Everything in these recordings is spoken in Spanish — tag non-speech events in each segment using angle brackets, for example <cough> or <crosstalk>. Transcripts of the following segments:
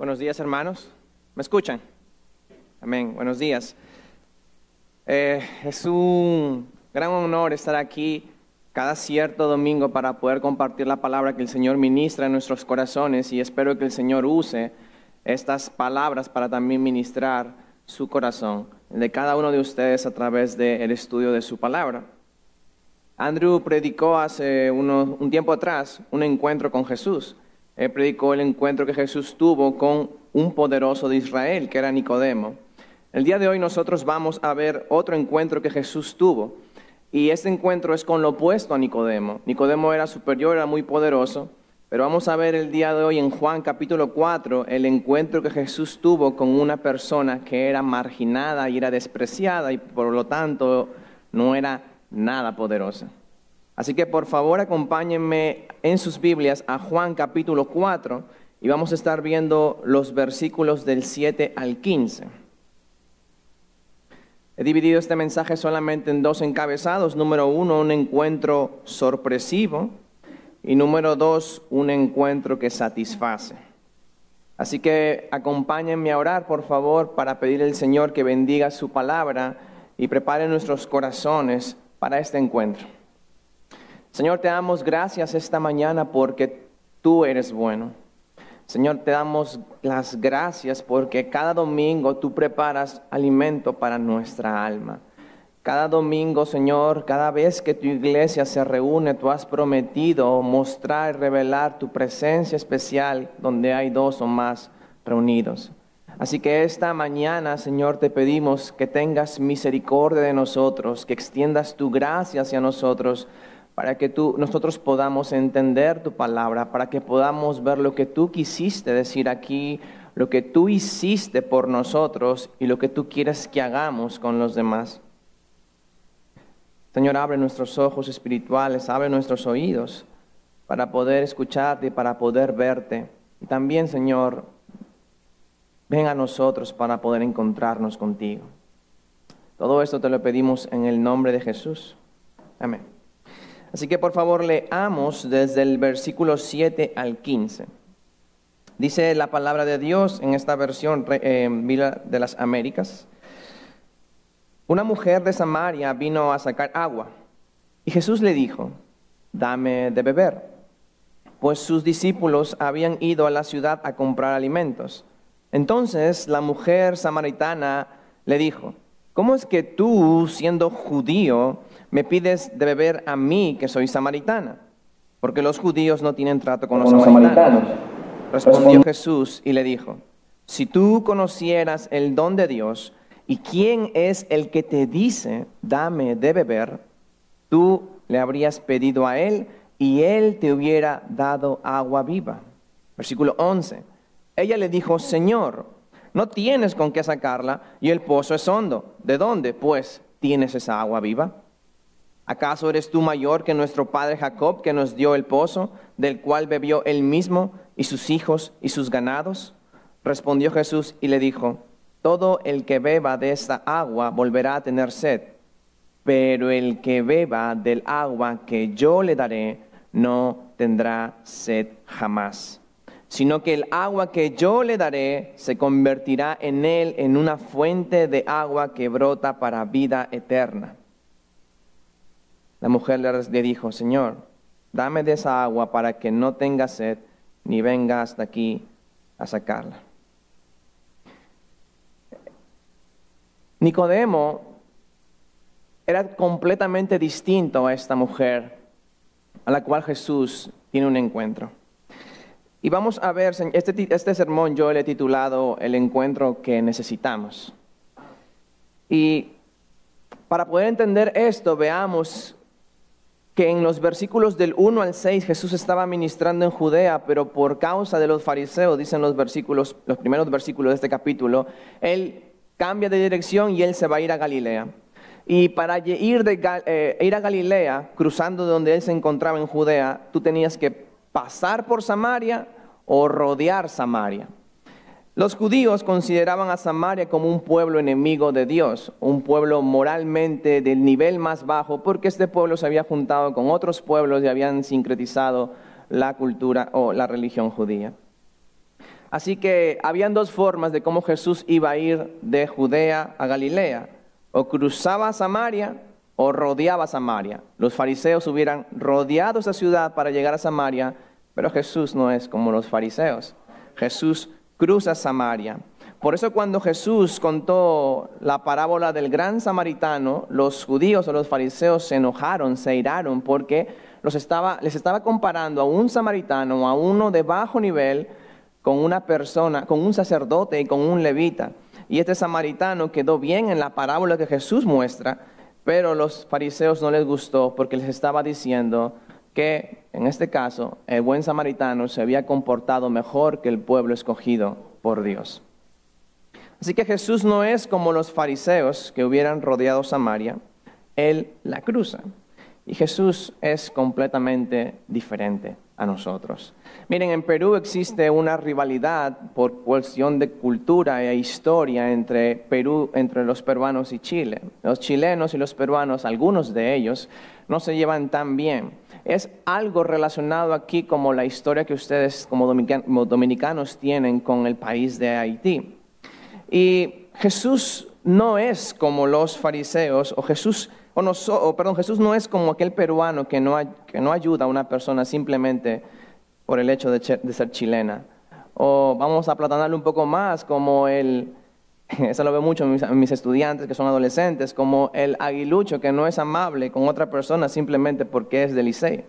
Buenos días, hermanos. ¿Me escuchan? Amén. Buenos días. Eh, es un gran honor estar aquí cada cierto domingo para poder compartir la palabra que el Señor ministra en nuestros corazones y espero que el Señor use estas palabras para también ministrar su corazón de cada uno de ustedes a través del estudio de su palabra. Andrew predicó hace un tiempo atrás un encuentro con Jesús. Él predicó el encuentro que Jesús tuvo con un poderoso de Israel, que era Nicodemo. El día de hoy nosotros vamos a ver otro encuentro que Jesús tuvo. Y este encuentro es con lo opuesto a Nicodemo. Nicodemo era superior, era muy poderoso. Pero vamos a ver el día de hoy en Juan capítulo 4 el encuentro que Jesús tuvo con una persona que era marginada y era despreciada y por lo tanto no era nada poderosa. Así que por favor acompáñenme en sus Biblias a Juan capítulo 4 y vamos a estar viendo los versículos del 7 al 15. He dividido este mensaje solamente en dos encabezados. Número uno, un encuentro sorpresivo. Y número dos, un encuentro que satisface. Así que acompáñenme a orar, por favor, para pedir al Señor que bendiga su palabra y prepare nuestros corazones para este encuentro. Señor, te damos gracias esta mañana porque tú eres bueno. Señor, te damos las gracias porque cada domingo tú preparas alimento para nuestra alma. Cada domingo, Señor, cada vez que tu iglesia se reúne, tú has prometido mostrar y revelar tu presencia especial donde hay dos o más reunidos. Así que esta mañana, Señor, te pedimos que tengas misericordia de nosotros, que extiendas tu gracia hacia nosotros para que tú, nosotros podamos entender tu palabra, para que podamos ver lo que tú quisiste decir aquí, lo que tú hiciste por nosotros y lo que tú quieres que hagamos con los demás. Señor, abre nuestros ojos espirituales, abre nuestros oídos para poder escucharte y para poder verte. Y también, Señor, ven a nosotros para poder encontrarnos contigo. Todo esto te lo pedimos en el nombre de Jesús. Amén. Así que por favor leamos desde el versículo 7 al 15. Dice la palabra de Dios en esta versión eh, de las Américas. Una mujer de Samaria vino a sacar agua y Jesús le dijo, dame de beber, pues sus discípulos habían ido a la ciudad a comprar alimentos. Entonces la mujer samaritana le dijo, ¿cómo es que tú, siendo judío, me pides de beber a mí, que soy samaritana? Porque los judíos no tienen trato con los samaritanos. Respondió Jesús y le dijo, si tú conocieras el don de Dios y quién es el que te dice, dame de beber, tú le habrías pedido a él y él te hubiera dado agua viva. Versículo 11. Ella le dijo, Señor, no tienes con qué sacarla y el pozo es hondo. ¿De dónde, pues, tienes esa agua viva? ¿Acaso eres tú mayor que nuestro padre Jacob, que nos dio el pozo, del cual bebió él mismo y sus hijos y sus ganados? Respondió Jesús y le dijo, todo el que beba de esta agua volverá a tener sed, pero el que beba del agua que yo le daré no tendrá sed jamás, sino que el agua que yo le daré se convertirá en él en una fuente de agua que brota para vida eterna. La mujer le dijo, Señor, dame de esa agua para que no tenga sed ni venga hasta aquí a sacarla. Nicodemo era completamente distinto a esta mujer a la cual Jesús tiene un encuentro. Y vamos a ver, este, este sermón yo le he titulado El encuentro que necesitamos. Y para poder entender esto, veamos que en los versículos del 1 al 6 Jesús estaba ministrando en Judea, pero por causa de los fariseos, dicen los versículos, los primeros versículos de este capítulo, él cambia de dirección y él se va a ir a Galilea. Y para ir, de, eh, ir a Galilea, cruzando de donde él se encontraba en Judea, tú tenías que pasar por Samaria o rodear Samaria. Los judíos consideraban a Samaria como un pueblo enemigo de Dios, un pueblo moralmente del nivel más bajo, porque este pueblo se había juntado con otros pueblos y habían sincretizado la cultura o la religión judía. Así que habían dos formas de cómo Jesús iba a ir de Judea a Galilea. O cruzaba Samaria o rodeaba Samaria. Los fariseos hubieran rodeado esa ciudad para llegar a Samaria, pero Jesús no es como los fariseos. Jesús cruza Samaria. Por eso cuando Jesús contó la parábola del gran samaritano, los judíos o los fariseos se enojaron, se iraron, porque los estaba, les estaba comparando a un samaritano, a uno de bajo nivel, con una persona, con un sacerdote y con un levita. Y este samaritano quedó bien en la parábola que Jesús muestra, pero los fariseos no les gustó porque les estaba diciendo que en este caso el buen samaritano se había comportado mejor que el pueblo escogido por Dios. Así que Jesús no es como los fariseos que hubieran rodeado Samaria, Él la cruza. Y Jesús es completamente diferente a nosotros. Miren, en Perú existe una rivalidad por cuestión de cultura e historia entre Perú, entre los peruanos y Chile. Los chilenos y los peruanos, algunos de ellos, no se llevan tan bien. Es algo relacionado aquí como la historia que ustedes como dominicanos tienen con el país de Haití. Y Jesús no es como los fariseos, o Jesús o, no, perdón, Jesús no es como aquel peruano que no, que no ayuda a una persona simplemente por el hecho de, ser chilena. O vamos a platanarlo un poco más como el, <laughs> eso lo veo mucho en mis, estudiantes que son adolescentes, como el aguilucho que no es amable con otra persona simplemente porque es del Licey.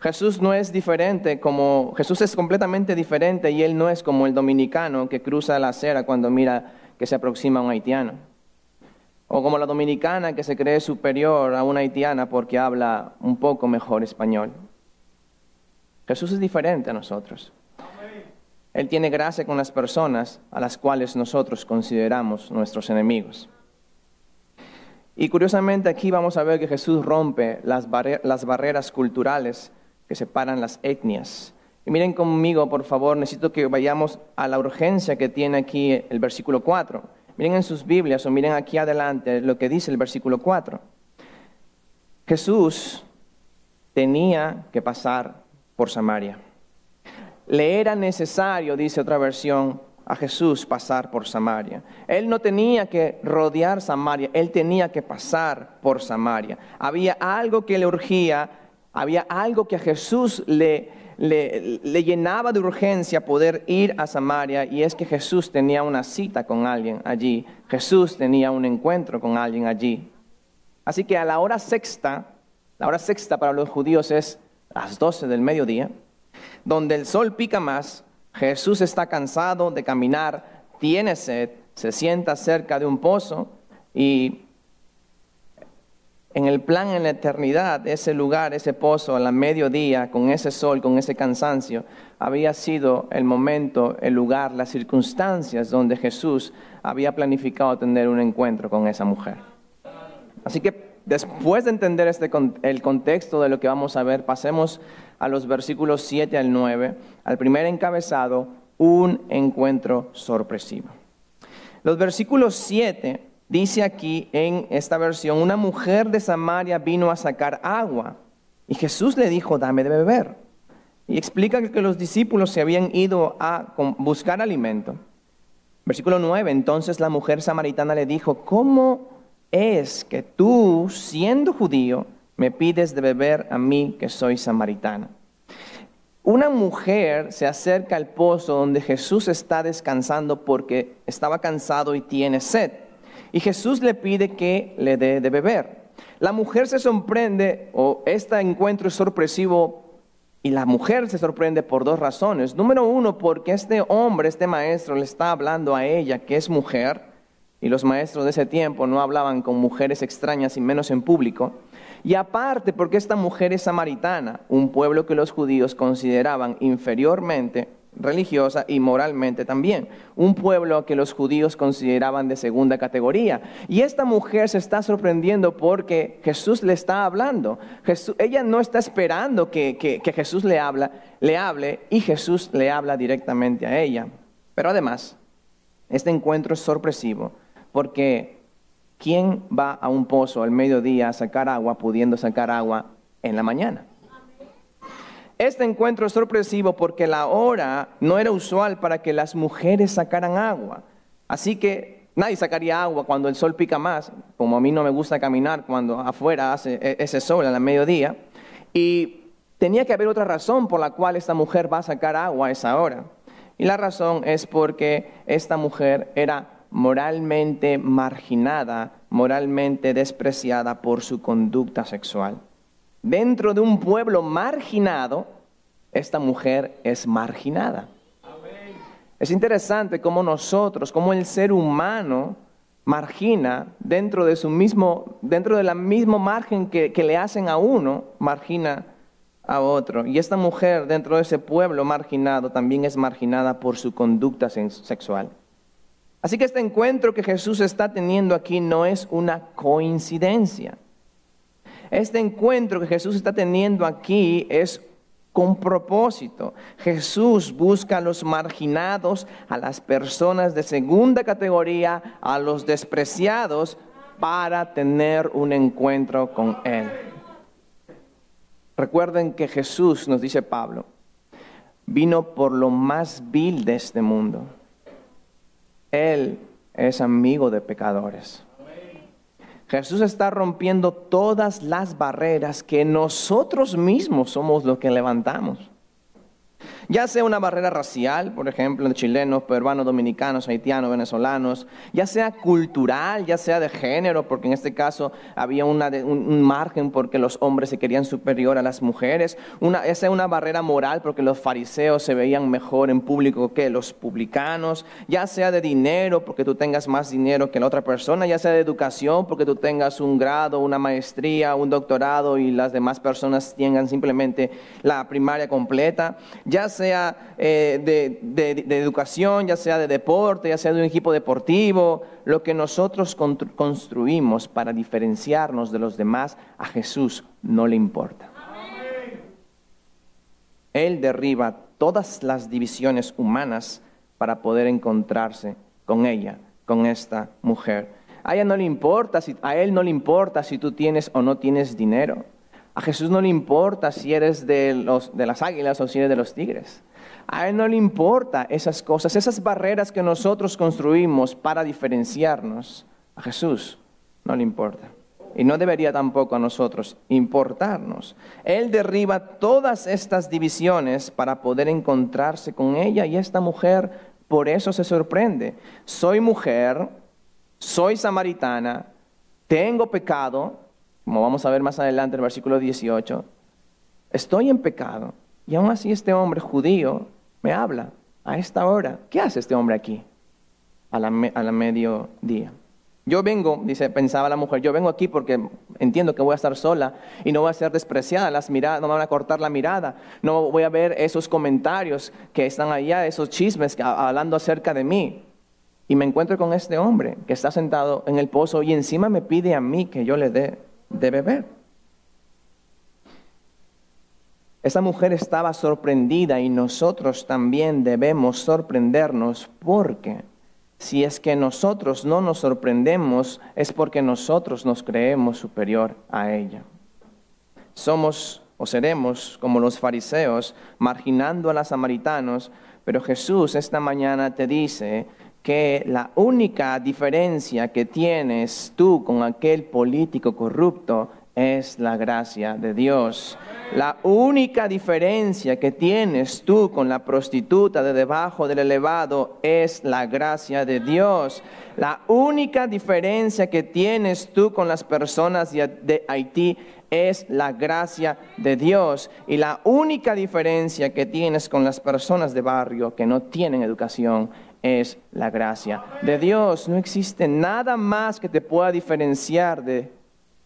Jesús no es diferente como, Jesús es completamente diferente y él no es como el dominicano que cruza la acera cuando mira que se aproxima a un haitiano. O como la dominicana que se cree superior a una haitiana porque habla un poco mejor español. Jesús es diferente a nosotros. Él tiene gracia con las personas a las cuales nosotros consideramos nuestros enemigos. Y curiosamente aquí vamos a ver que Jesús rompe las, las barreras culturales que separan las etnias. Y miren conmigo, por favor, necesito que vayamos a la urgencia que tiene aquí el versículo 4. Miren en sus Biblias o miren aquí adelante lo que dice el versículo 4. Jesús tenía que pasar por Samaria. Le era necesario, dice otra versión, a Jesús pasar por Samaria. Él no tenía que rodear Samaria, él tenía que pasar por Samaria. Había algo que le urgía, había algo que a Jesús le, le, llenaba de urgencia poder ir a Samaria y es que Jesús tenía una cita con alguien allí, Jesús tenía un encuentro con alguien allí. Así que a la hora sexta, la hora sexta para los judíos es las 12 del mediodía, donde el sol pica más, Jesús está cansado de caminar, tiene sed, se sienta cerca de un pozo y en el plan en la eternidad, ese lugar, ese pozo, a la mediodía, con ese sol, con ese cansancio, había sido el momento, el lugar, las circunstancias donde Jesús había planificado tener un encuentro con esa mujer. Así que después de entender este, el contexto de lo que vamos a ver, pasemos a los versículos 7 al 9, al primer encabezado, un encuentro sorpresivo. Los versículos 7 Dice aquí en esta versión, una mujer de Samaria vino a sacar agua y Jesús le dijo, dame de beber. Y explica que los discípulos se habían ido a buscar alimento. Versículo 9, entonces la mujer samaritana le dijo, ¿cómo es que tú, siendo judío, me pides de beber a mí que soy samaritana? Una mujer se acerca al pozo donde Jesús está descansando porque estaba cansado y tiene sed y Jesús le pide que le dé de beber. La mujer se sorprende, o este encuentro es sorpresivo, y la mujer se sorprende por dos razones. Número uno, porque este hombre, este maestro, le está hablando a ella, que es mujer, y los maestros de ese tiempo no hablaban con mujeres extrañas y menos en público. Y aparte, porque esta mujer es samaritana, un pueblo que los judíos consideraban inferiormente religiosa y moralmente también. Un pueblo que los judíos consideraban de segunda categoría. Y esta mujer se está sorprendiendo porque Jesús le está hablando. ella no está esperando que, Jesús le, habla, le hable y Jesús le habla directamente a ella. Pero además, este encuentro es sorpresivo porque ¿quién va a un pozo al mediodía a sacar agua pudiendo sacar agua en la mañana? Este encuentro es sorpresivo porque la hora no era usual para que las mujeres sacaran agua. Así que nadie sacaría agua cuando el sol pica más, como a mí no me gusta caminar cuando afuera hace e-, ese sol a la mediodía. Y tenía que haber otra razón por la cual esta mujer va a sacar agua a esa hora. Y la razón es porque esta mujer era moralmente marginada, moralmente despreciada por su conducta sexual. Dentro de un pueblo marginado, esta mujer es marginada. Es interesante cómo nosotros, cómo el ser humano margina dentro de su mismo, dentro de la mismo margen que, que le hacen a uno, margina a otro. Y esta mujer dentro de ese pueblo marginado también es marginada por su conducta sexual. Así que este encuentro que Jesús está teniendo aquí no es una coincidencia. Este encuentro que Jesús está teniendo aquí es con propósito. Jesús busca a los marginados, a las personas de segunda categoría, a los despreciados, para tener un encuentro con Él. Recuerden que Jesús, nos dice Pablo, vino por lo más vil de este mundo. Él es amigo de pecadores. Jesús está rompiendo todas las barreras que nosotros mismos somos los que levantamos ya sea una barrera racial, por ejemplo, de chilenos, peruanos, dominicanos, haitianos, venezolanos, ya sea cultural, ya sea de género, porque en este caso había un, margen porque los hombres se querían superior a las mujeres, una, ya sea una barrera moral porque los fariseos se veían mejor en público que los publicanos, ya sea de dinero porque tú tengas más dinero que la otra persona, ya sea de educación porque tú tengas un grado, una maestría, un doctorado y las demás personas tengan simplemente la primaria completa, ya eh, de, educación, ya sea de deporte, ya sea de un equipo deportivo, lo que nosotros construimos para diferenciarnos de los demás, a Jesús no le importa. Él derriba todas las divisiones humanas para poder encontrarse con ella, con esta mujer. A ella no le importa, a él no le importa si tú tienes o no tienes dinero. A Jesús no le importa si eres de, los, de las águilas o si eres de los tigres. A Él no le importa esas cosas, esas barreras que nosotros construimos para diferenciarnos. A Jesús no le importa. Y no debería tampoco a nosotros importarnos. Él derriba todas estas divisiones para poder encontrarse con ella y esta mujer por eso se sorprende. Soy mujer, soy samaritana, tengo pecado, como vamos a ver más adelante en el versículo 18, estoy en pecado y aún así este hombre judío me habla a esta hora. ¿Qué hace este hombre aquí a la, mediodía? Yo vengo, dice, pensaba la mujer, yo vengo aquí porque entiendo que voy a estar sola y no voy a ser despreciada, las miradas, no me van a cortar la mirada, no voy a ver esos comentarios que están allá, esos chismes hablando acerca de mí. Y me encuentro con este hombre que está sentado en el pozo y encima me pide a mí que yo le dé de beber. Esa mujer estaba sorprendida y nosotros también debemos sorprendernos porque si es que nosotros no nos sorprendemos es porque nosotros nos creemos superior a ella. Somos o seremos como los fariseos marginando a los samaritanos, pero Jesús esta mañana te dice que la única diferencia que tienes tú con aquel político corrupto es la gracia de Dios. La única diferencia que tienes tú con la prostituta de debajo del elevado es la gracia de Dios. La única diferencia que tienes tú con las personas de Haití es la gracia de Dios. Y la única diferencia que tienes con las personas de barrio que no tienen educación es la gracia de Dios. No existe nada más que te pueda diferenciar de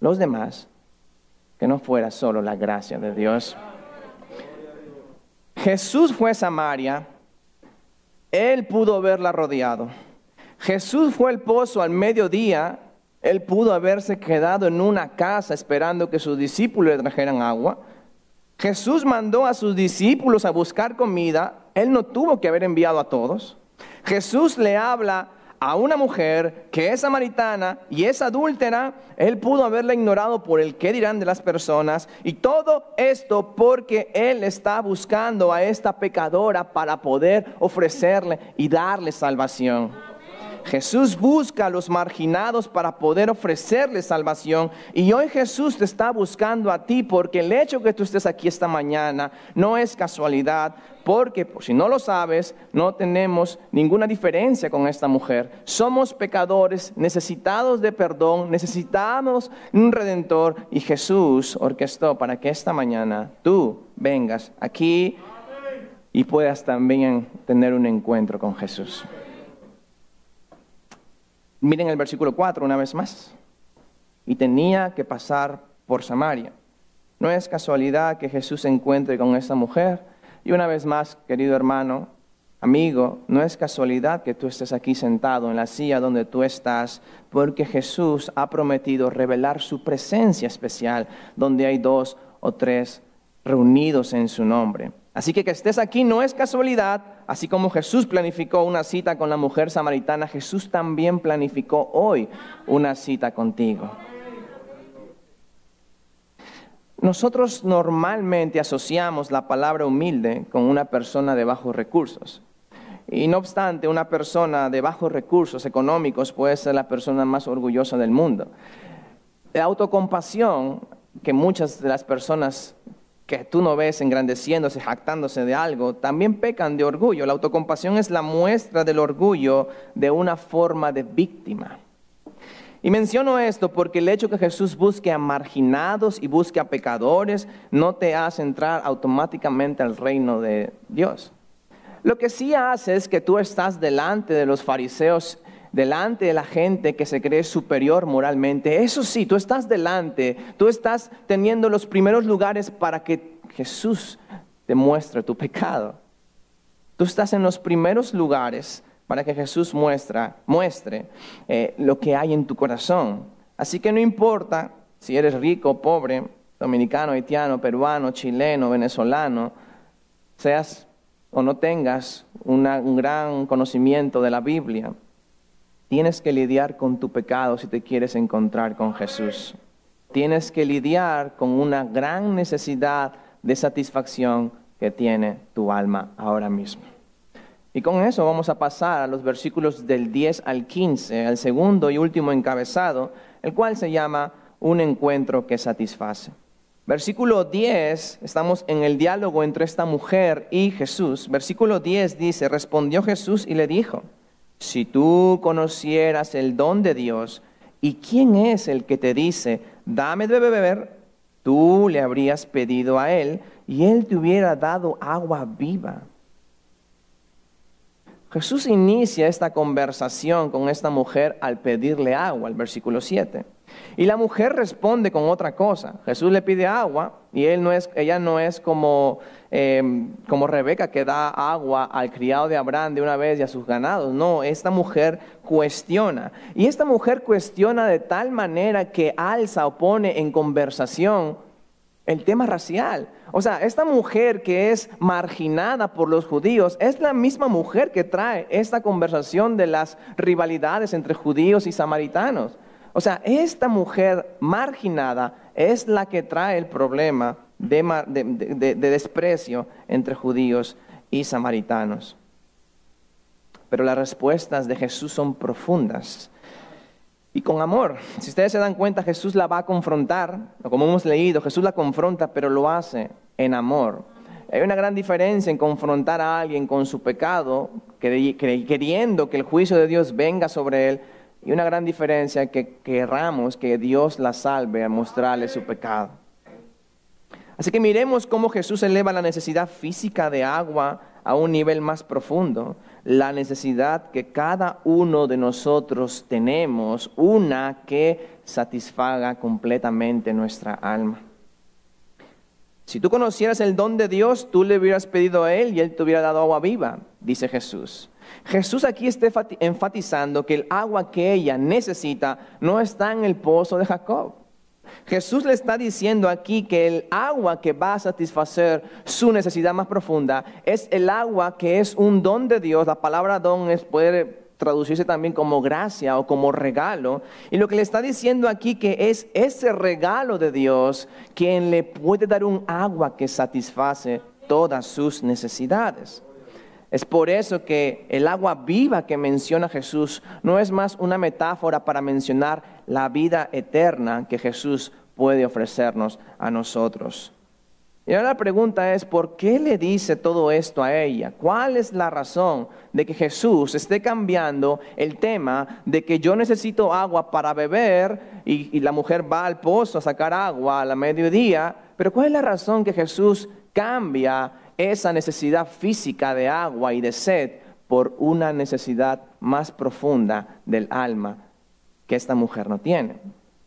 los demás que no fuera solo la gracia de Dios. Jesús fue a Samaria, él pudo haberla rodeado. Jesús fue al pozo al mediodía, él pudo haberse quedado en una casa esperando que sus discípulos le trajeran agua. Jesús mandó a sus discípulos a buscar comida, él no tuvo que haber enviado a todos. Jesús le habla a una mujer que es samaritana y es adúltera, él pudo haberla ignorado por el qué dirán de las personas. Y todo esto porque él está buscando a esta pecadora para poder ofrecerle y darle salvación. Jesús busca a los marginados para poder ofrecerles salvación. Y hoy Jesús te está buscando a ti porque el hecho que tú estés aquí esta mañana no es casualidad. Porque por si no lo sabes, no tenemos ninguna diferencia con esta mujer. Somos pecadores, necesitados de perdón, necesitamos un redentor. Y Jesús orquestó para que esta mañana tú vengas aquí y puedas también tener un encuentro con Jesús. Miren el versículo 4 una vez más. Y tenía que pasar por Samaria. No es casualidad que Jesús se encuentre con esta mujer. Y una vez más, querido hermano, amigo, no es casualidad que tú estés aquí sentado en la silla donde tú estás, porque Jesús ha prometido revelar su presencia especial donde hay dos o tres reunidos en su nombre. Así que que estés aquí no es casualidad, así como Jesús planificó una cita con la mujer samaritana, Jesús también planificó hoy una cita contigo. Nosotros normalmente asociamos la palabra humilde con una persona de bajos recursos. Y no obstante, una persona de bajos recursos económicos puede ser la persona más orgullosa del mundo. La autocompasión que muchas de las personas que tú no ves engrandeciéndose, jactándose de algo, también pecan de orgullo. La autocompasión es la muestra del orgullo de una forma de víctima. Y menciono esto porque el hecho que Jesús busque a marginados y busque a pecadores no te hace entrar automáticamente al reino de Dios. Lo que sí hace es que tú estás delante de los fariseos delante de la gente que se cree superior moralmente. Eso sí, tú estás delante, tú estás teniendo los primeros lugares para que Jesús te muestre tu pecado. Tú estás en los primeros lugares para que Jesús muestra, muestre eh, lo que hay en tu corazón. Así que no importa si eres rico pobre, dominicano, haitiano, peruano, chileno, venezolano, seas o no tengas un gran conocimiento de la Biblia, Tienes que lidiar con tu pecado si te quieres encontrar con Jesús. Tienes que lidiar con una gran necesidad de satisfacción que tiene tu alma ahora mismo. Y con eso vamos a pasar a los versículos del 10 al 15, al segundo y último encabezado, el cual se llama un encuentro que satisface. Versículo 10, estamos en el diálogo entre esta mujer y Jesús. Versículo 10 dice, respondió Jesús y le dijo, si tú conocieras el don de Dios y quién es el que te dice, dame de beber, tú le habrías pedido a él y él te hubiera dado agua viva. Jesús inicia esta conversación con esta mujer al pedirle agua, el versículo 7. Y la mujer responde con otra cosa. Jesús le pide agua y no es, ella no es como, em, como Rebeca que da agua al criado de Abraham de una vez y a sus ganados. No, esta mujer cuestiona. Y esta mujer cuestiona de tal manera que alza o pone en conversación el tema racial. O sea, esta mujer que es marginada por los judíos es la misma mujer que trae esta conversación de las rivalidades entre judíos y samaritanos. O sea, esta mujer marginada es la que trae el problema de, desprecio entre judíos y samaritanos. Pero las respuestas de Jesús son profundas y con amor. Si ustedes se dan cuenta, Jesús la va a confrontar, como hemos leído, Jesús la confronta, pero lo hace en amor. Hay una gran diferencia en confrontar a alguien con su pecado, queriendo que el juicio de Dios venga sobre él, y una gran diferencia que querramos que Dios la salve a mostrarle su pecado. Así que miremos cómo Jesús eleva la necesidad física de agua a un nivel más profundo, la necesidad que cada uno de nosotros tenemos, una que satisfaga completamente nuestra alma. Si tú conocieras el don de Dios, tú le hubieras pedido a Él y Él te hubiera dado agua viva, dice Jesús. Jesús aquí está enfatizando que el agua que ella necesita no está en el pozo de Jacob. Jesús le está diciendo aquí que el agua que va a satisfacer su necesidad más profunda es el agua que es un don de Dios. La palabra don es, puede traducirse también como gracia o como regalo. Y lo que le está diciendo aquí que es ese regalo de Dios quien le puede dar un agua que satisface todas sus necesidades. Es por eso que el agua viva que menciona Jesús no es más una metáfora para mencionar la vida eterna que Jesús puede ofrecernos a nosotros. Y ahora la pregunta es, ¿por qué le dice todo esto a ella? ¿Cuál es la razón de que Jesús esté cambiando el tema de que yo necesito agua para beber y, la mujer va al pozo a sacar agua a la mediodía? Pero ¿cuál es la razón que Jesús cambia esa necesidad física de agua y de sed por una necesidad más profunda del alma que esta mujer no tiene?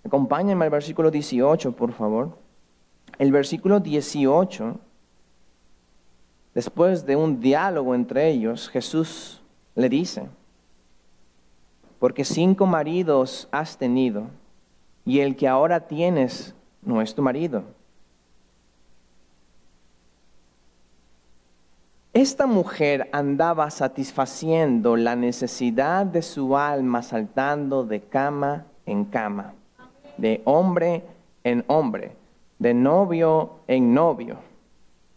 Acompáñenme al versículo 18, por favor el versículo 18, después de un diálogo entre ellos, Jesús le dice, porque cinco maridos has tenido y el que ahora tienes no es tu marido. Esta mujer andaba satisfaciendo la necesidad de su alma saltando de cama en cama, de hombre en hombre de novio en novio.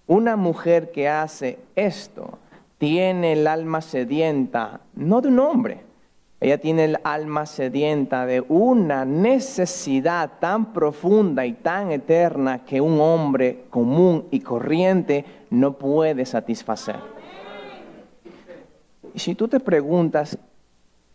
Una mujer que hace esto tiene el alma sedienta, no de un hombre, ella tiene el alma sedienta de una necesidad tan profunda y tan eterna que un hombre común y corriente no puede satisfacer. Y si tú te preguntas,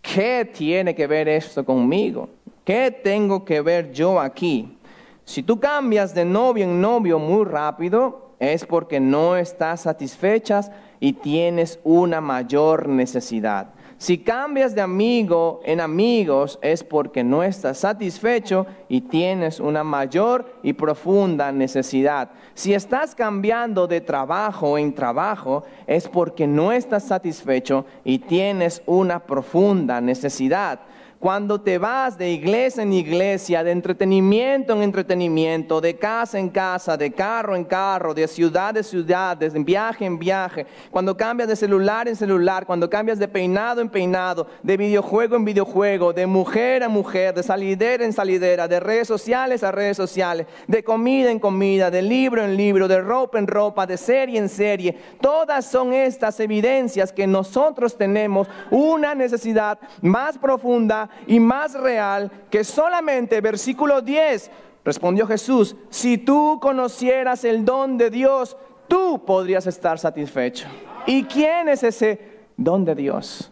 ¿qué tiene que ver esto conmigo? ¿Qué tengo que ver yo aquí? Si tú cambias de novio en novio muy rápido, es porque no estás satisfechas y tienes una mayor necesidad. Si cambias de amigo en amigos es porque no estás satisfecho y tienes una mayor y profunda necesidad. Si estás cambiando de trabajo en trabajo es porque no estás satisfecho y tienes una profunda necesidad. Cuando te vas de iglesia en iglesia, de entretenimiento en entretenimiento, de casa en casa, de carro en carro, de ciudad en ciudad, de viaje en viaje, cuando cambias de celular en celular, cuando cambias de peinado en peinado, de videojuego en videojuego, de mujer a mujer, de salidera en salidera, de redes sociales a redes sociales, de comida en comida, de libro en libro, de ropa en ropa, de serie en serie, todas son estas evidencias que nosotros tenemos una necesidad más profunda y más real que solamente versículo 10. Respondió Jesús, si tú conocieras el don de Dios, tú podrías estar satisfecho. ¿Y quién es ese don de Dios?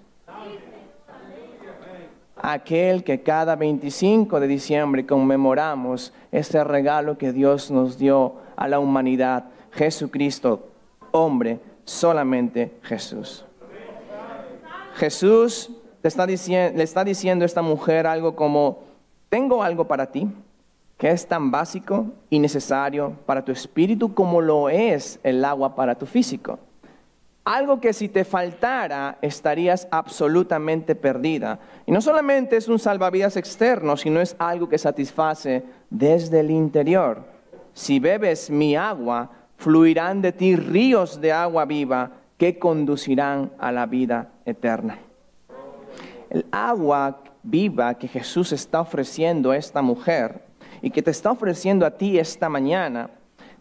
Aquel que cada 25 de diciembre conmemoramos este regalo que Dios nos dio a la humanidad, Jesucristo, hombre, solamente Jesús. Jesús le está diciendo esta mujer algo como, tengo algo para ti que es tan básico y necesario para tu espíritu como lo es el agua para tu físico. Algo que si te faltara estarías absolutamente perdida. Y no solamente es un salvavidas externo, sino es algo que satisface desde el interior. Si bebes mi agua, fluirán de ti ríos de agua viva que conducirán a la vida eterna. El agua viva que Jesús está ofreciendo a esta mujer y que te está ofreciendo a ti esta mañana,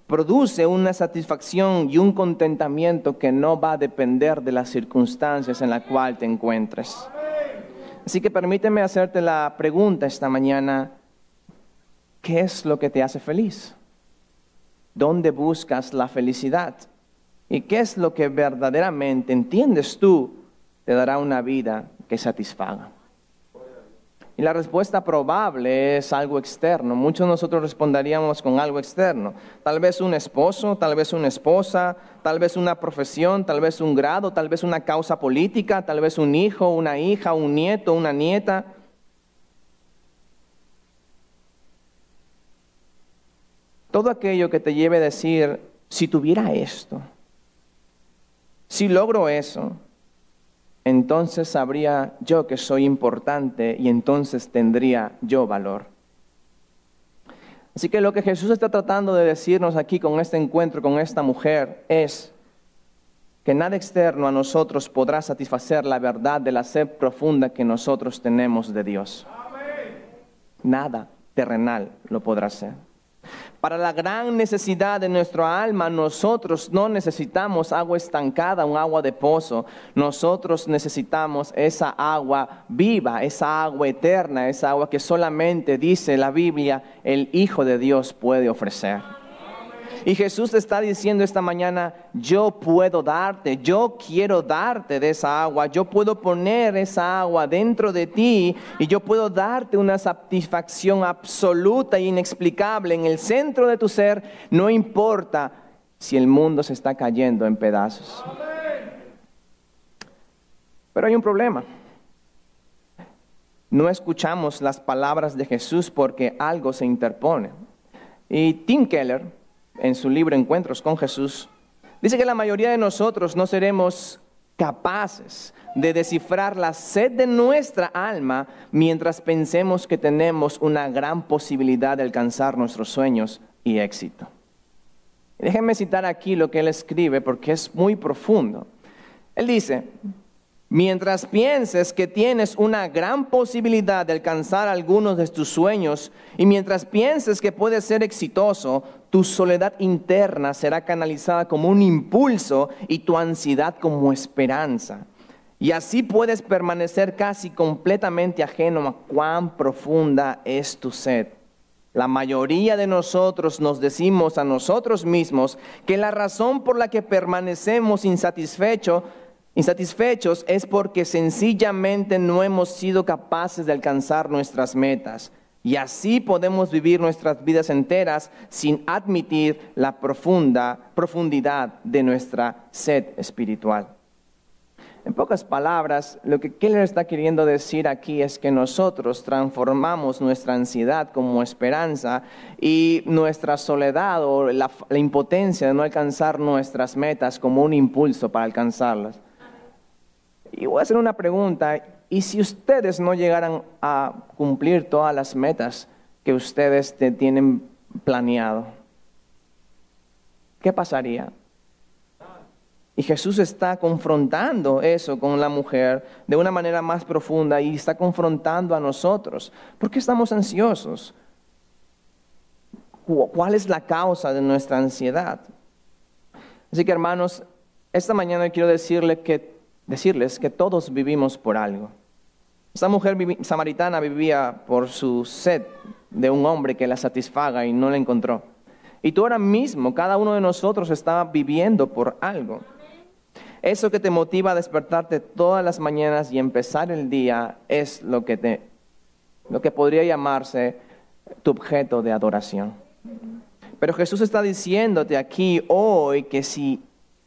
produce una satisfacción y un contentamiento que no va a depender de las circunstancias en las cuales te encuentres. Así que permíteme hacerte la pregunta esta mañana, ¿qué es lo que te hace feliz? ¿Dónde buscas la felicidad? ¿Y qué es lo que verdaderamente entiendes tú te dará una vida que satisfaga. Y la respuesta probable es algo externo. Muchos de nosotros responderíamos con algo externo. Tal vez un esposo, tal vez una esposa, tal vez una profesión, tal vez un grado, tal vez una causa política, tal vez un hijo, una hija, un nieto, una nieta. Todo aquello que te lleve a decir, si tuviera esto, si logro eso, entonces sabría yo que soy importante y entonces tendría yo valor. Así que lo que Jesús está tratando de decirnos aquí con este encuentro con esta mujer es que nada externo a nosotros podrá satisfacer la verdad de la sed profunda que nosotros tenemos de Dios. Nada terrenal lo podrá hacer. Para la gran necesidad de nuestra alma, nosotros no necesitamos agua estancada, un agua de pozo. Nosotros necesitamos esa agua viva, esa agua eterna, esa agua que solamente, dice la Biblia, el Hijo de Dios puede ofrecer. Y Jesús está diciendo esta mañana, yo puedo darte, yo quiero darte de esa agua, yo puedo poner esa agua dentro de ti y yo puedo darte una satisfacción absoluta e inexplicable en el centro de tu ser, no importa si el mundo se está cayendo en pedazos. Pero hay un problema. No escuchamos las palabras de Jesús porque algo se interpone. Y Tim Keller, en su libro Encuentros con Jesús, dice que la mayoría de nosotros no seremos capaces de descifrar la sed de nuestra alma mientras pensemos que tenemos una gran posibilidad de alcanzar nuestros sueños y éxito. Déjenme citar aquí lo que él escribe porque es muy profundo. Él dice, Mientras pienses que tienes una gran posibilidad de alcanzar algunos de tus sueños y mientras pienses que puedes ser exitoso, tu soledad interna será canalizada como un impulso y tu ansiedad como esperanza. Y así puedes permanecer casi completamente ajeno a cuán profunda es tu sed. La mayoría de nosotros nos decimos a nosotros mismos que la razón por la que permanecemos insatisfechos Insatisfechos es porque sencillamente no hemos sido capaces de alcanzar nuestras metas. Y así podemos vivir nuestras vidas enteras sin admitir la profunda profundidad de nuestra sed espiritual. En pocas palabras, lo que Keller está queriendo decir aquí es que nosotros transformamos nuestra ansiedad como esperanza y nuestra soledad o la impotencia de no alcanzar nuestras metas como un impulso para alcanzarlas. Y voy a hacer una pregunta, ¿y si ustedes no llegaran a cumplir todas las metas que ustedes tienen planeado? ¿Qué pasaría? Y Jesús está confrontando eso con la mujer de una manera más profunda y está confrontando a nosotros. ¿Por qué estamos ansiosos? ¿Cuál es la causa de nuestra ansiedad? Así que hermanos, esta mañana quiero decirle que decirles que todos vivimos por algo. Esta mujer samaritana vivía por su sed de un hombre que la satisfaga y no la encontró. Y tú ahora mismo, cada uno de nosotros está viviendo por algo. Eso que te motiva a despertarte todas las mañanas y empezar el día es lo que, te, lo que podría llamarse tu objeto de adoración. Pero Jesús está diciéndote aquí hoy que si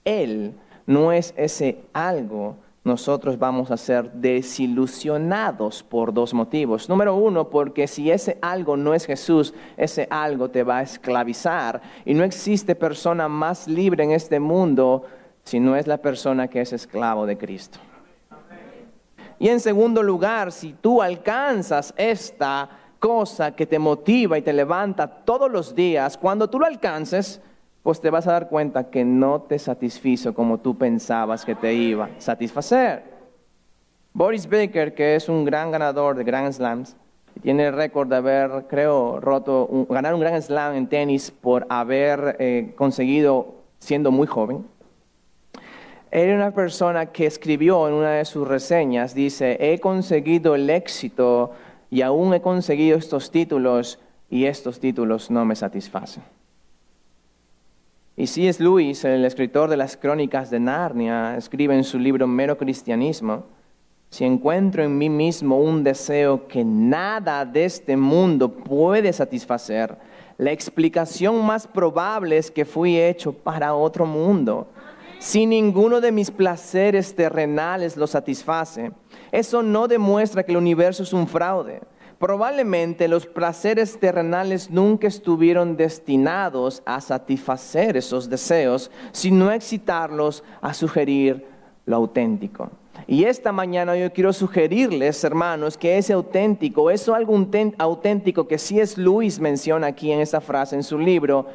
Él no es ese algo, nosotros vamos a ser desilusionados por dos motivos. Número uno, porque si ese algo no es Jesús, ese algo te va a esclavizar. Y no existe persona más libre en este mundo si no es la persona que es esclavo de Cristo. Y en segundo lugar, si tú alcanzas esta cosa que te motiva y te levanta todos los días, cuando tú lo alcances, pues te vas a dar cuenta que no te satisfizo como tú pensabas que te iba a satisfacer. Boris Baker, que es un gran ganador de Grand Slams, tiene el récord de haber, creo, roto, ganar un Grand Slam en tenis por haber eh, conseguido siendo muy joven. Era una persona que escribió en una de sus reseñas, dice, he conseguido el éxito y aún he conseguido estos títulos y estos títulos no me satisfacen. Y C.S. Lewis, el escritor de las crónicas de Narnia, escribe en su libro Mero Cristianismo, si encuentro en mí mismo un deseo que nada de este mundo puede satisfacer, la explicación más probable es que fui hecho para otro mundo. Si ninguno de mis placeres terrenales lo satisface, eso no demuestra que el universo es un fraude. Probablemente los placeres terrenales nunca estuvieron destinados a satisfacer esos deseos, sino a excitarlos a sugerir lo auténtico. Y esta mañana yo quiero sugerirles, hermanos, que ese auténtico, eso algo auténtico que sí es Luis menciona aquí en esta frase en su libro,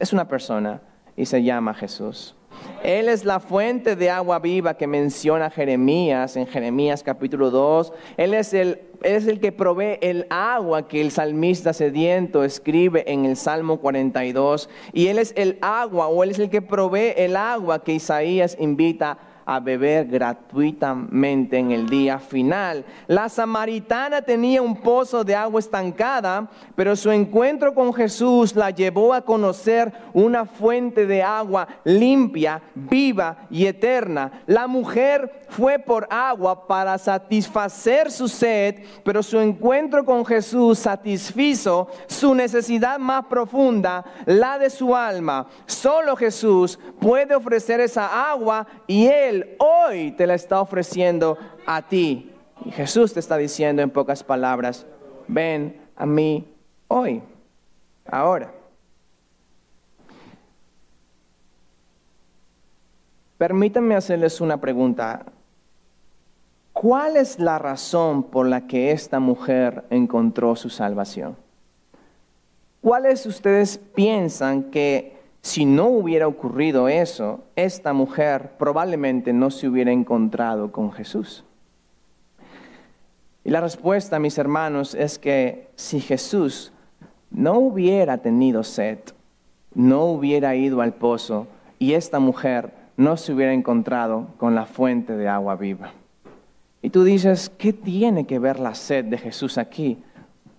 es una persona y se llama Jesús. Él es la fuente de agua viva que menciona Jeremías en Jeremías capítulo 2. Él es el, es el que provee el agua que el salmista sediento escribe en el Salmo 42. Y Él es el agua o Él es el que provee el agua que Isaías invita a a beber gratuitamente en el día final. La samaritana tenía un pozo de agua estancada, pero su encuentro con Jesús la llevó a conocer una fuente de agua limpia, viva y eterna. La mujer fue por agua para satisfacer su sed, pero su encuentro con Jesús satisfizo su necesidad más profunda, la de su alma. Solo Jesús puede ofrecer esa agua y Él hoy te la está ofreciendo a ti. Y Jesús te está diciendo en pocas palabras, ven a mí hoy, ahora. Permítanme hacerles una pregunta. ¿Cuál es la razón por la que esta mujer encontró su salvación? ¿Cuáles ustedes piensan que si no hubiera ocurrido eso, esta mujer probablemente no se hubiera encontrado con Jesús. Y la respuesta, mis hermanos, es que si Jesús no hubiera tenido sed, no hubiera ido al pozo y esta mujer no se hubiera encontrado con la fuente de agua viva. Y tú dices, ¿qué tiene que ver la sed de Jesús aquí?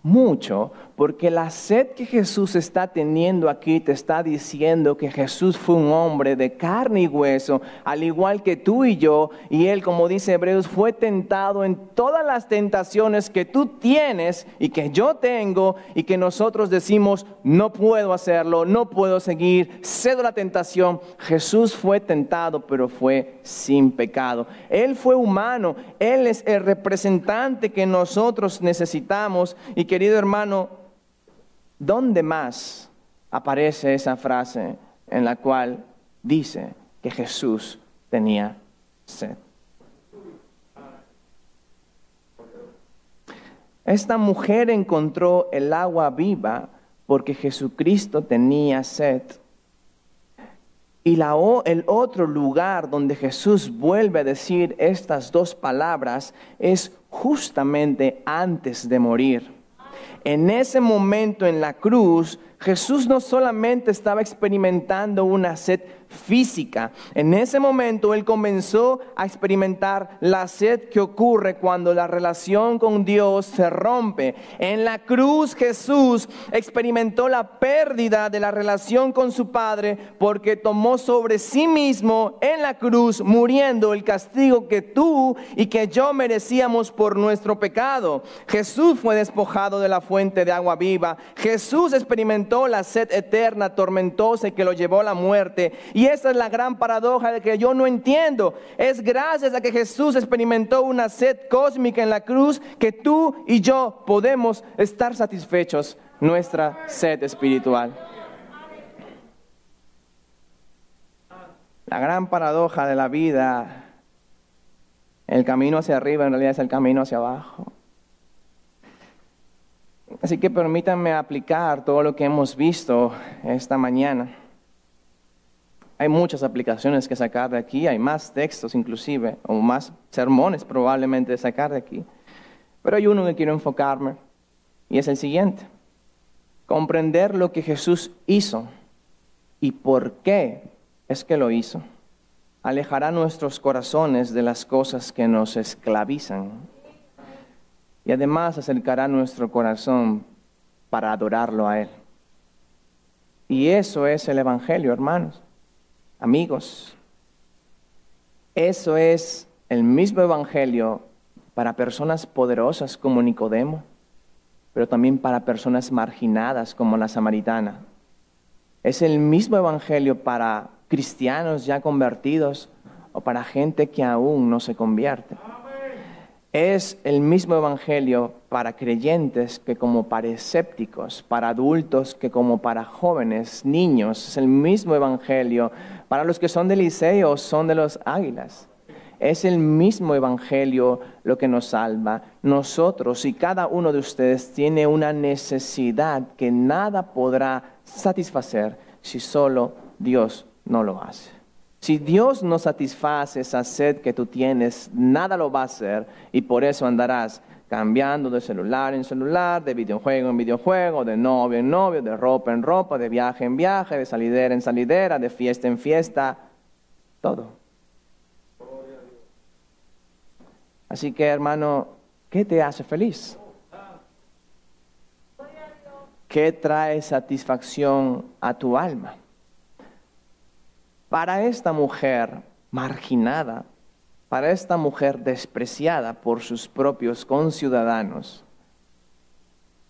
Mucho, porque la sed que Jesús está teniendo aquí te está diciendo que Jesús fue un hombre de carne y hueso, al igual que tú y yo, y él, como dice Hebreos, fue tentado en todas las tentaciones que tú tienes y que yo tengo y que nosotros decimos, no puedo hacerlo, no puedo seguir, cedo la tentación. Jesús fue tentado, pero fue sin pecado. Él fue humano, él es el representante que nosotros necesitamos y querido hermano, ¿Dónde más aparece esa frase en la cual dice que Jesús tenía sed? Esta mujer encontró el agua viva porque Jesucristo tenía sed. Y la, el otro lugar donde Jesús vuelve a decir estas dos palabras es justamente antes de morir. En ese momento en la cruz, Jesús no solamente estaba experimentando una sed física. En ese momento él comenzó a experimentar la sed que ocurre cuando la relación con Dios se rompe. En la cruz Jesús experimentó la pérdida de la relación con su Padre porque tomó sobre sí mismo en la cruz, muriendo el castigo que tú y que yo merecíamos por nuestro pecado. Jesús fue despojado de la fuente de agua viva. Jesús experimentó la sed eterna, tormentosa y que lo llevó a la muerte. Y esa es la gran paradoja de que yo no entiendo. Es gracias a que Jesús experimentó una sed cósmica en la cruz que tú y yo podemos estar satisfechos nuestra sed espiritual. La gran paradoja de la vida, el camino hacia arriba en realidad es el camino hacia abajo. Así que permítanme aplicar todo lo que hemos visto esta mañana. Hay muchas aplicaciones que sacar de aquí, hay más textos inclusive, o más sermones probablemente de sacar de aquí. Pero hay uno que quiero enfocarme y es el siguiente. Comprender lo que Jesús hizo y por qué es que lo hizo. Alejará nuestros corazones de las cosas que nos esclavizan y además acercará nuestro corazón para adorarlo a Él. Y eso es el Evangelio, hermanos amigos. Eso es el mismo evangelio para personas poderosas como Nicodemo, pero también para personas marginadas como la samaritana. Es el mismo evangelio para cristianos ya convertidos o para gente que aún no se convierte. Es el mismo evangelio para creyentes que como para escépticos, para adultos que como para jóvenes, niños. Es el mismo evangelio para los que son de Liceo, son de los águilas. Es el mismo evangelio lo que nos salva. Nosotros y cada uno de ustedes tiene una necesidad que nada podrá satisfacer si solo Dios no lo hace. Si Dios no satisface esa sed que tú tienes, nada lo va a hacer y por eso andarás cambiando de celular en celular, de videojuego en videojuego, de novio en novio, de ropa en ropa, de viaje en viaje, de salidera en salidera, de fiesta en fiesta, todo. Así que hermano, ¿qué te hace feliz? ¿Qué trae satisfacción a tu alma? Para esta mujer marginada, para esta mujer despreciada por sus propios conciudadanos,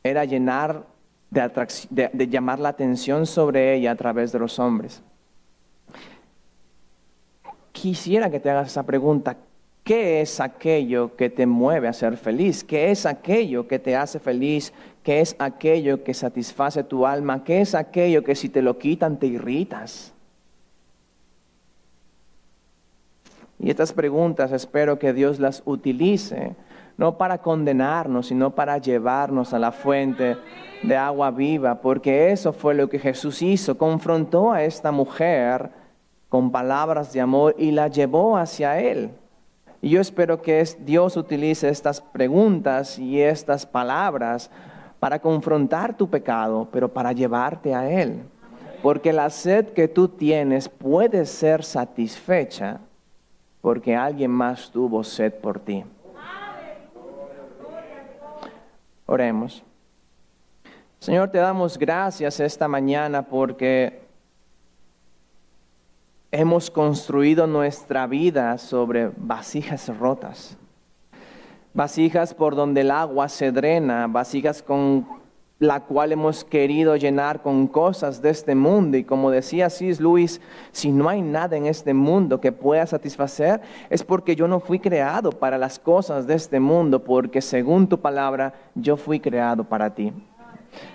era llenar de, de, llamar la atención sobre ella a través de los hombres. Quisiera que te hagas esa pregunta. ¿Qué es aquello que te mueve a ser feliz? ¿Qué es aquello que te hace feliz? ¿Qué es aquello que satisface tu alma? ¿Qué es aquello que si te lo quitan te irritas? Y estas preguntas espero que Dios las utilice, no para condenarnos, sino para llevarnos a la fuente de agua viva, porque eso fue lo que Jesús hizo, confrontó a esta mujer con palabras de amor y la llevó hacia Él. Y yo espero que Dios utilice estas preguntas y estas palabras para confrontar tu pecado, pero para llevarte a Él. Porque la sed que tú tienes puede ser satisfecha porque alguien más tuvo sed por ti. Oremos. Señor, te damos gracias esta mañana porque hemos construido nuestra vida sobre vasijas rotas, vasijas por donde el agua se drena, vasijas con la cual hemos querido llenar con cosas de este mundo. Y como decía así Luis, si no hay nada en este mundo que pueda satisfacer, es porque yo no fui creado para las cosas de este mundo, porque según tu palabra, yo fui creado para ti.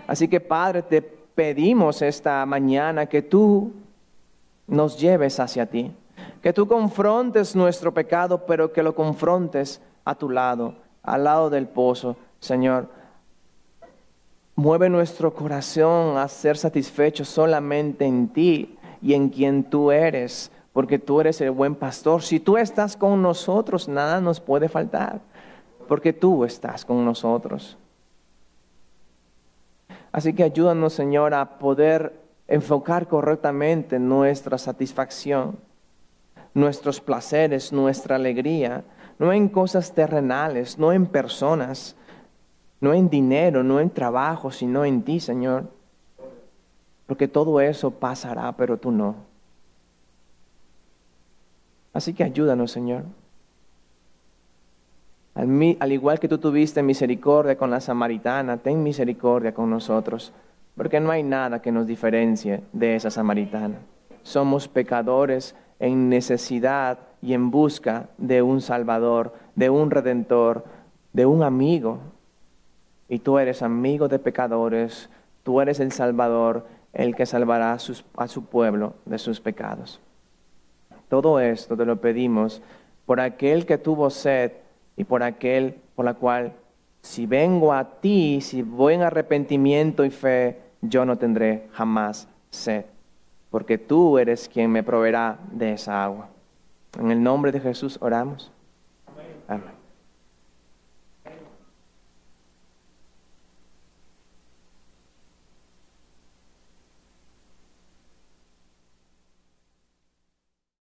Así que Padre, te pedimos esta mañana que tú nos lleves hacia ti, que tú confrontes nuestro pecado, pero que lo confrontes a tu lado, al lado del pozo, Señor Mueve nuestro corazón a ser satisfecho solamente en ti y en quien tú eres, porque tú eres el buen pastor. Si tú estás con nosotros, nada nos puede faltar, porque tú estás con nosotros. Así que ayúdanos, Señor, a poder enfocar correctamente nuestra satisfacción, nuestros placeres, nuestra alegría, no en cosas terrenales, no en personas, no en dinero, no en trabajo, sino en ti, Señor. Porque todo eso pasará, pero tú no. Así que ayúdanos, Señor. Al, al, igual que tú tuviste misericordia con la samaritana, ten misericordia con nosotros, porque no hay nada que nos diferencie de esa samaritana. Somos pecadores en necesidad y en busca de un Salvador, de un Redentor, de un amigo, y tú eres amigo de pecadores, tú eres el Salvador, el que salvará a, su pueblo de sus pecados. Todo esto te lo pedimos por aquel que tuvo sed y por aquel por la cual, si vengo a ti, si voy en arrepentimiento y fe, yo no tendré jamás sed, porque tú eres quien me proveerá de esa agua. En el nombre de Jesús oramos.